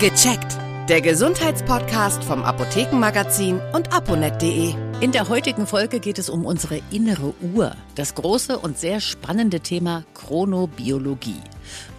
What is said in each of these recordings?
Gecheckt. Der Gesundheitspodcast vom Apothekenmagazin und aponet.de. In der heutigen Folge geht es um unsere innere Uhr, das große und sehr spannende Thema Chronobiologie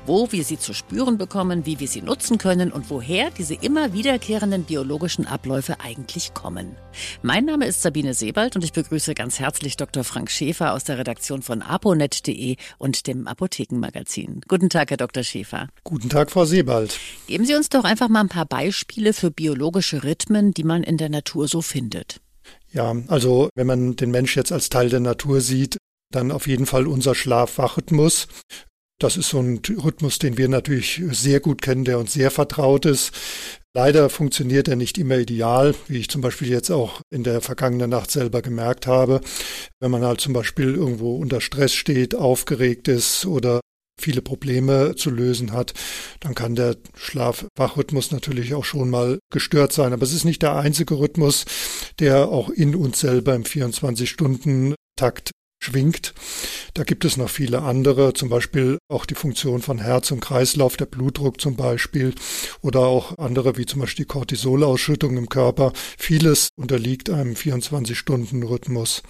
wo wir sie zu spüren bekommen, wie wir sie nutzen können und woher diese immer wiederkehrenden biologischen Abläufe eigentlich kommen. Mein Name ist Sabine Sebald und ich begrüße ganz herzlich Dr. Frank Schäfer aus der Redaktion von aponet.de und dem Apothekenmagazin. Guten Tag, Herr Dr. Schäfer. Guten Tag, Frau Sebald. Geben Sie uns doch einfach mal ein paar Beispiele für biologische Rhythmen, die man in der Natur so findet. Ja, also wenn man den Mensch jetzt als Teil der Natur sieht, dann auf jeden Fall unser Schlaf-Wach-Rhythmus. Das ist so ein Rhythmus, den wir natürlich sehr gut kennen, der uns sehr vertraut ist. Leider funktioniert er nicht immer ideal, wie ich zum Beispiel jetzt auch in der vergangenen Nacht selber gemerkt habe. Wenn man halt zum Beispiel irgendwo unter Stress steht, aufgeregt ist oder viele Probleme zu lösen hat, dann kann der Schlaf-Wach-Rhythmus natürlich auch schon mal gestört sein. Aber es ist nicht der einzige Rhythmus, der auch in uns selber im 24-Stunden-Takt schwingt. Da gibt es noch viele andere, zum Beispiel auch die Funktion von Herz und Kreislauf, der Blutdruck zum Beispiel oder auch andere wie zum Beispiel die Cortisolausschüttung im Körper. Vieles unterliegt einem 24-Stunden-Rhythmus.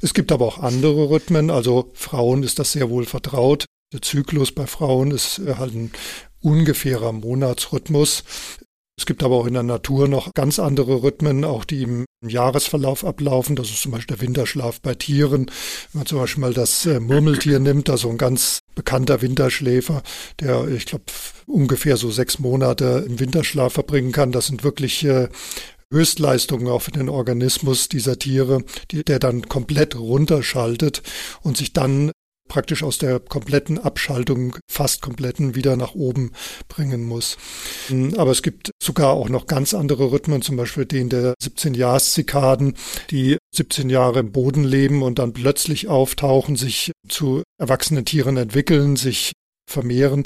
Es gibt aber auch andere Rhythmen, also Frauen ist das sehr wohl vertraut. Der Zyklus bei Frauen ist halt ein ungefährer Monatsrhythmus. Es gibt aber auch in der Natur noch ganz andere Rhythmen, auch die im Jahresverlauf ablaufen. Das ist zum Beispiel der Winterschlaf bei Tieren. Wenn man zum Beispiel mal das äh, Murmeltier nimmt, also ein ganz bekannter Winterschläfer, der, ich glaube, ungefähr so sechs Monate im Winterschlaf verbringen kann. Das sind wirklich äh, Höchstleistungen auch für den Organismus dieser Tiere, die, der dann komplett runterschaltet und sich dann praktisch aus der kompletten Abschaltung, fast kompletten, wieder nach oben bringen muss. Aber es gibt sogar auch noch ganz andere Rhythmen, zum Beispiel den der 17-Jahres-Zikaden, die 17 Jahre im Boden leben und dann plötzlich auftauchen, sich zu erwachsenen Tieren entwickeln, sich vermehren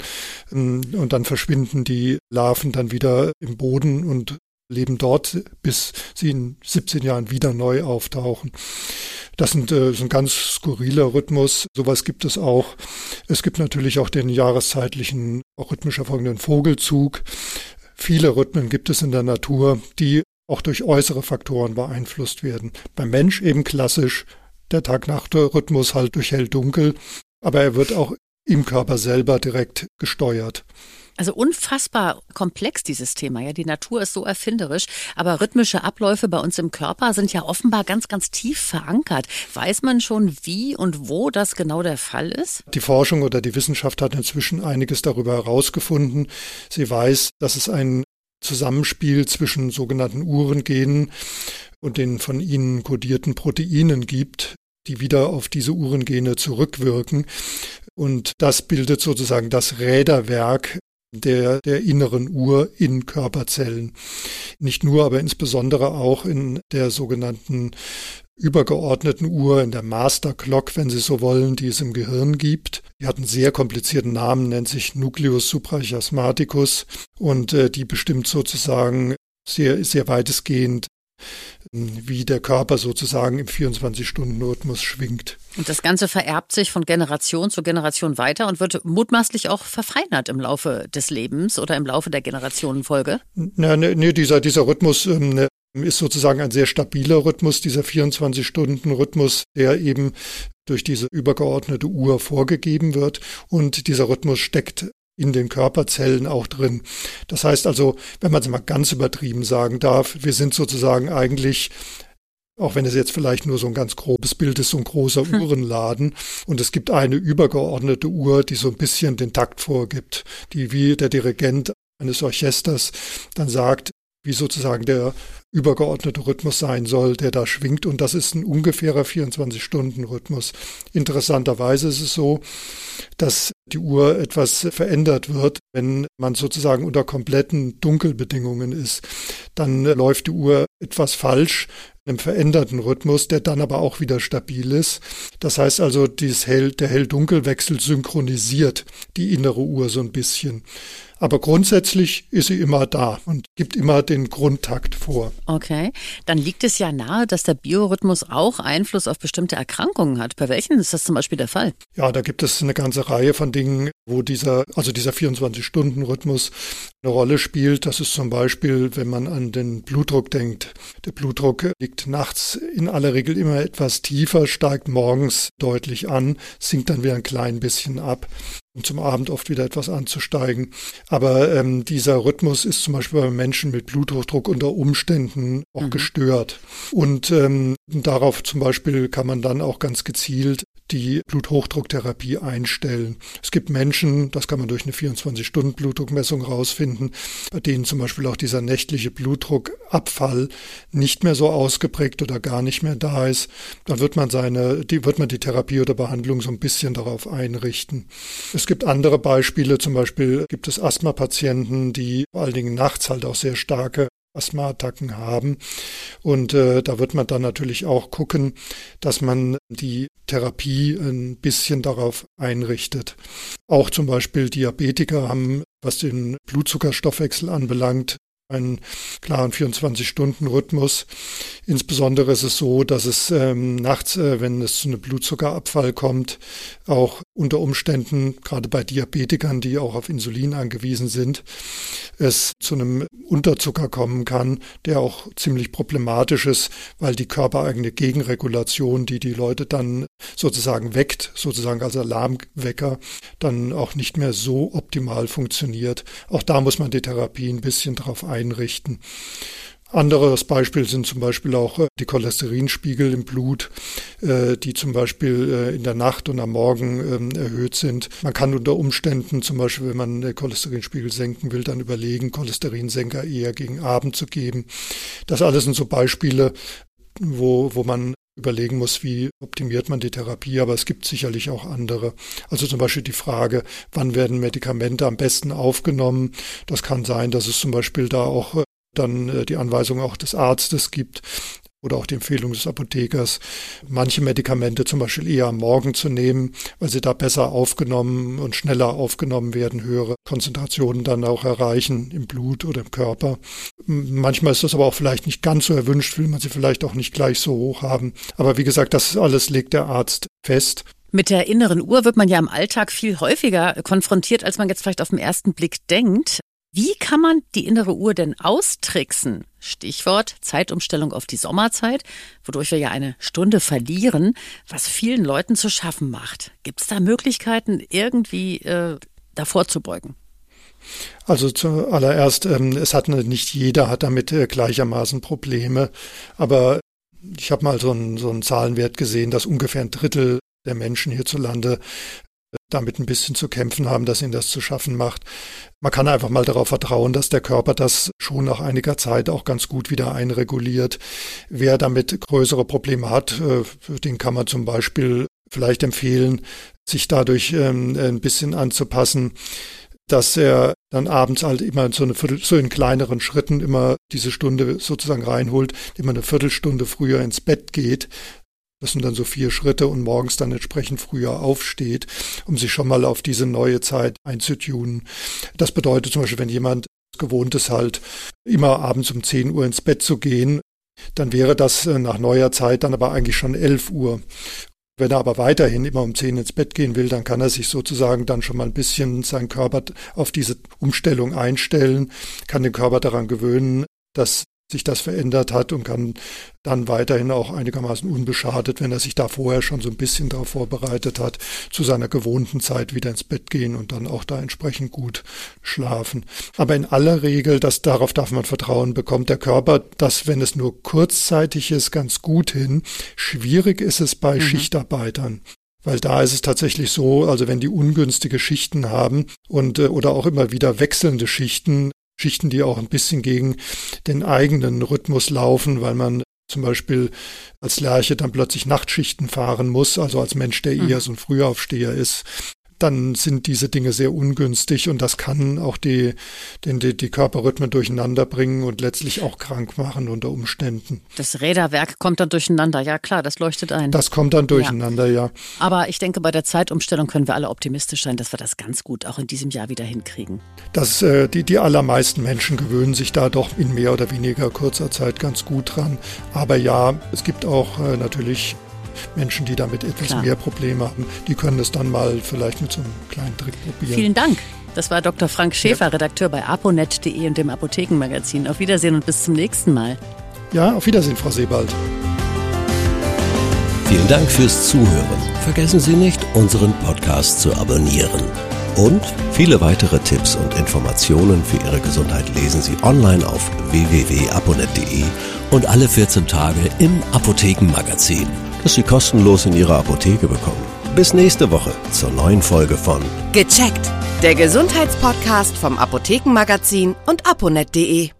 und dann verschwinden die Larven dann wieder im Boden und leben dort, bis sie in 17 Jahren wieder neu auftauchen. Das sind, äh, ist ein ganz skurriler Rhythmus. Sowas gibt es auch. Es gibt natürlich auch den jahreszeitlichen, auch rhythmisch erfolgenden Vogelzug. Viele Rhythmen gibt es in der Natur, die auch durch äußere Faktoren beeinflusst werden. Beim Mensch eben klassisch der Tag-Nacht-Rhythmus halt durch hell-dunkel, aber er wird auch im Körper selber direkt gesteuert. Also unfassbar komplex dieses Thema. Ja, die Natur ist so erfinderisch, aber rhythmische Abläufe bei uns im Körper sind ja offenbar ganz, ganz tief verankert. Weiß man schon, wie und wo das genau der Fall ist? Die Forschung oder die Wissenschaft hat inzwischen einiges darüber herausgefunden. Sie weiß, dass es ein Zusammenspiel zwischen sogenannten Uhrengenen und den von ihnen kodierten Proteinen gibt, die wieder auf diese Uhrengene zurückwirken. Und das bildet sozusagen das Räderwerk der, der inneren Uhr in Körperzellen. Nicht nur, aber insbesondere auch in der sogenannten übergeordneten Uhr, in der Master Clock, wenn Sie so wollen, die es im Gehirn gibt. Die hat einen sehr komplizierten Namen, nennt sich Nucleus suprachiasmaticus und äh, die bestimmt sozusagen sehr, sehr weitestgehend wie der Körper sozusagen im 24-Stunden-Rhythmus schwingt. Und das Ganze vererbt sich von Generation zu Generation weiter und wird mutmaßlich auch verfeinert im Laufe des Lebens oder im Laufe der Generationenfolge? Nee, nee, dieser, dieser Rhythmus ähm, ist sozusagen ein sehr stabiler Rhythmus, dieser 24-Stunden-Rhythmus, der eben durch diese übergeordnete Uhr vorgegeben wird. Und dieser Rhythmus steckt in den Körperzellen auch drin. Das heißt also, wenn man es mal ganz übertrieben sagen darf, wir sind sozusagen eigentlich auch wenn es jetzt vielleicht nur so ein ganz grobes Bild ist, so ein großer hm. Uhrenladen. Und es gibt eine übergeordnete Uhr, die so ein bisschen den Takt vorgibt, die wie der Dirigent eines Orchesters dann sagt, wie sozusagen der übergeordnete Rhythmus sein soll, der da schwingt. Und das ist ein ungefährer 24-Stunden-Rhythmus. Interessanterweise ist es so, dass die Uhr etwas verändert wird, wenn man sozusagen unter kompletten Dunkelbedingungen ist. Dann läuft die Uhr etwas falsch, einem veränderten Rhythmus, der dann aber auch wieder stabil ist. Das heißt also, dieses Hell, der Hell-Dunkel-Wechsel synchronisiert die innere Uhr so ein bisschen. Aber grundsätzlich ist sie immer da und gibt immer den Grundtakt vor. Okay, dann liegt es ja nahe, dass der Biorhythmus auch Einfluss auf bestimmte Erkrankungen hat. Bei welchen ist das zum Beispiel der Fall? Ja, da gibt es eine ganze Reihe von Dingen, wo dieser, also dieser 24-Stunden-Rhythmus eine Rolle spielt. Das ist zum Beispiel, wenn man an den Blutdruck denkt. Der Blutdruck liegt nachts in aller Regel immer etwas tiefer, steigt morgens deutlich an, sinkt dann wieder ein klein bisschen ab um zum Abend oft wieder etwas anzusteigen. Aber ähm, dieser Rhythmus ist zum Beispiel bei Menschen mit Bluthochdruck unter Umständen auch mhm. gestört. Und ähm, darauf zum Beispiel kann man dann auch ganz gezielt die Bluthochdrucktherapie einstellen. Es gibt Menschen, das kann man durch eine 24-Stunden-Blutdruckmessung rausfinden, bei denen zum Beispiel auch dieser nächtliche Blutdruckabfall nicht mehr so ausgeprägt oder gar nicht mehr da ist. Dann wird man seine, die, wird man die Therapie oder Behandlung so ein bisschen darauf einrichten. Es gibt andere Beispiele, zum Beispiel gibt es Asthma-Patienten, die vor allen Dingen nachts halt auch sehr starke Asthmaattacken haben. Und äh, da wird man dann natürlich auch gucken, dass man die Therapie ein bisschen darauf einrichtet. Auch zum Beispiel Diabetiker haben, was den Blutzuckerstoffwechsel anbelangt, einen klaren 24-Stunden-Rhythmus. Insbesondere ist es so, dass es ähm, nachts, äh, wenn es zu einem Blutzuckerabfall kommt, auch unter Umständen, gerade bei Diabetikern, die auch auf Insulin angewiesen sind, es zu einem Unterzucker kommen kann, der auch ziemlich problematisch ist, weil die körpereigene Gegenregulation, die die Leute dann sozusagen weckt, sozusagen als Alarmwecker, dann auch nicht mehr so optimal funktioniert. Auch da muss man die Therapie ein bisschen drauf einrichten. Anderes Beispiel sind zum Beispiel auch äh, die Cholesterinspiegel im Blut, äh, die zum Beispiel äh, in der Nacht und am Morgen ähm, erhöht sind. Man kann unter Umständen zum Beispiel, wenn man den Cholesterinspiegel senken will, dann überlegen, Cholesterinsenker eher gegen Abend zu geben. Das alles sind so Beispiele, wo, wo man überlegen muss, wie optimiert man die Therapie, aber es gibt sicherlich auch andere. Also zum Beispiel die Frage, wann werden Medikamente am besten aufgenommen. Das kann sein, dass es zum Beispiel da auch dann äh, die Anweisung auch des Arztes gibt oder auch die Empfehlung des Apothekers, manche Medikamente zum Beispiel eher am Morgen zu nehmen, weil sie da besser aufgenommen und schneller aufgenommen werden, höhere Konzentrationen dann auch erreichen im Blut oder im Körper. Manchmal ist das aber auch vielleicht nicht ganz so erwünscht, will man sie vielleicht auch nicht gleich so hoch haben. Aber wie gesagt, das alles legt der Arzt fest. Mit der inneren Uhr wird man ja im Alltag viel häufiger konfrontiert, als man jetzt vielleicht auf den ersten Blick denkt. Wie kann man die innere Uhr denn austricksen? Stichwort Zeitumstellung auf die Sommerzeit, wodurch wir ja eine Stunde verlieren, was vielen Leuten zu schaffen macht. Gibt es da Möglichkeiten, irgendwie äh, davor zu beugen? Also zuallererst, ähm, es hat nicht jeder hat damit äh, gleichermaßen Probleme, aber ich habe mal so einen, so einen Zahlenwert gesehen, dass ungefähr ein Drittel der Menschen hierzulande damit ein bisschen zu kämpfen haben, dass ihnen das zu schaffen macht. Man kann einfach mal darauf vertrauen, dass der Körper das schon nach einiger Zeit auch ganz gut wieder einreguliert. Wer damit größere Probleme hat, äh, den kann man zum Beispiel vielleicht empfehlen, sich dadurch ähm, ein bisschen anzupassen, dass er dann abends halt immer so eine Viertel, so in kleineren Schritten immer diese Stunde sozusagen reinholt, immer eine Viertelstunde früher ins Bett geht, das sind dann so vier Schritte und morgens dann entsprechend früher aufsteht, um sich schon mal auf diese neue Zeit einzutunen. Das bedeutet zum Beispiel, wenn jemand gewohnt ist, halt immer abends um 10 Uhr ins Bett zu gehen, dann wäre das äh, nach neuer Zeit dann aber eigentlich schon 11 Uhr. Wenn er aber weiterhin immer um 10 ins Bett gehen will, dann kann er sich sozusagen dann schon mal ein bisschen seinen Körper auf diese Umstellung einstellen, kann den Körper daran gewöhnen, dass sich das verändert hat und kann dann weiterhin auch einigermaßen unbeschadet, wenn er sich da vorher schon so ein bisschen darauf vorbereitet hat, zu seiner gewohnten Zeit wieder ins Bett gehen und dann auch da entsprechend gut schlafen. Aber in aller Regel, das darauf darf man vertrauen, bekommt der Körper das, wenn es nur kurzzeitig ist, ganz gut hin. Schwierig ist es bei mhm. Schichtarbeitern. Weil da ist es tatsächlich so, also wenn die ungünstige Schichten haben und äh, oder auch immer wieder wechselnde Schichten, Schichten, die auch ein bisschen gegen den eigenen Rhythmus laufen, weil man zum Beispiel als Lerche dann plötzlich Nachtschichten fahren muss, also als Mensch, der eher mhm. so ein Frühaufsteher ist, dann sind diese Dinge sehr ungünstig und das kann auch die, den, die, die Körperrhythmen durcheinander bringen und letztlich auch krank machen unter Umständen. Das Räderwerk kommt dann durcheinander, ja klar, das leuchtet ein. Das kommt dann durcheinander, ja. ja. Aber ich denke, bei der Zeitumstellung können wir alle optimistisch sein, dass wir das ganz gut auch in diesem Jahr wieder hinkriegen. Das, äh, die, die allermeisten Menschen gewöhnen sich da doch in mehr oder weniger kurzer Zeit ganz gut dran. Aber ja, es gibt auch äh, natürlich Menschen, die damit etwas Klar. mehr Probleme haben, die können es dann mal vielleicht mit so einem kleinen Trick probieren. Vielen Dank. Das war Dr. Frank Schäfer, ja. Redakteur bei aponet.de und dem Apothekenmagazin. Auf Wiedersehen und bis zum nächsten Mal. Ja, auf Wiedersehen, Frau Sebald. Vielen Dank fürs Zuhören. Vergessen Sie nicht, unseren Podcast zu abonnieren. Und viele weitere Tipps und Informationen für Ihre Gesundheit lesen Sie online auf www.aponet.de und alle 14 Tage im Apothekenmagazin, das Sie kostenlos in Ihrer Apotheke bekommen. Bis nächste Woche zur neuen Folge von Gecheckt, der Gesundheitspodcast vom Apothekenmagazin und aponet.de.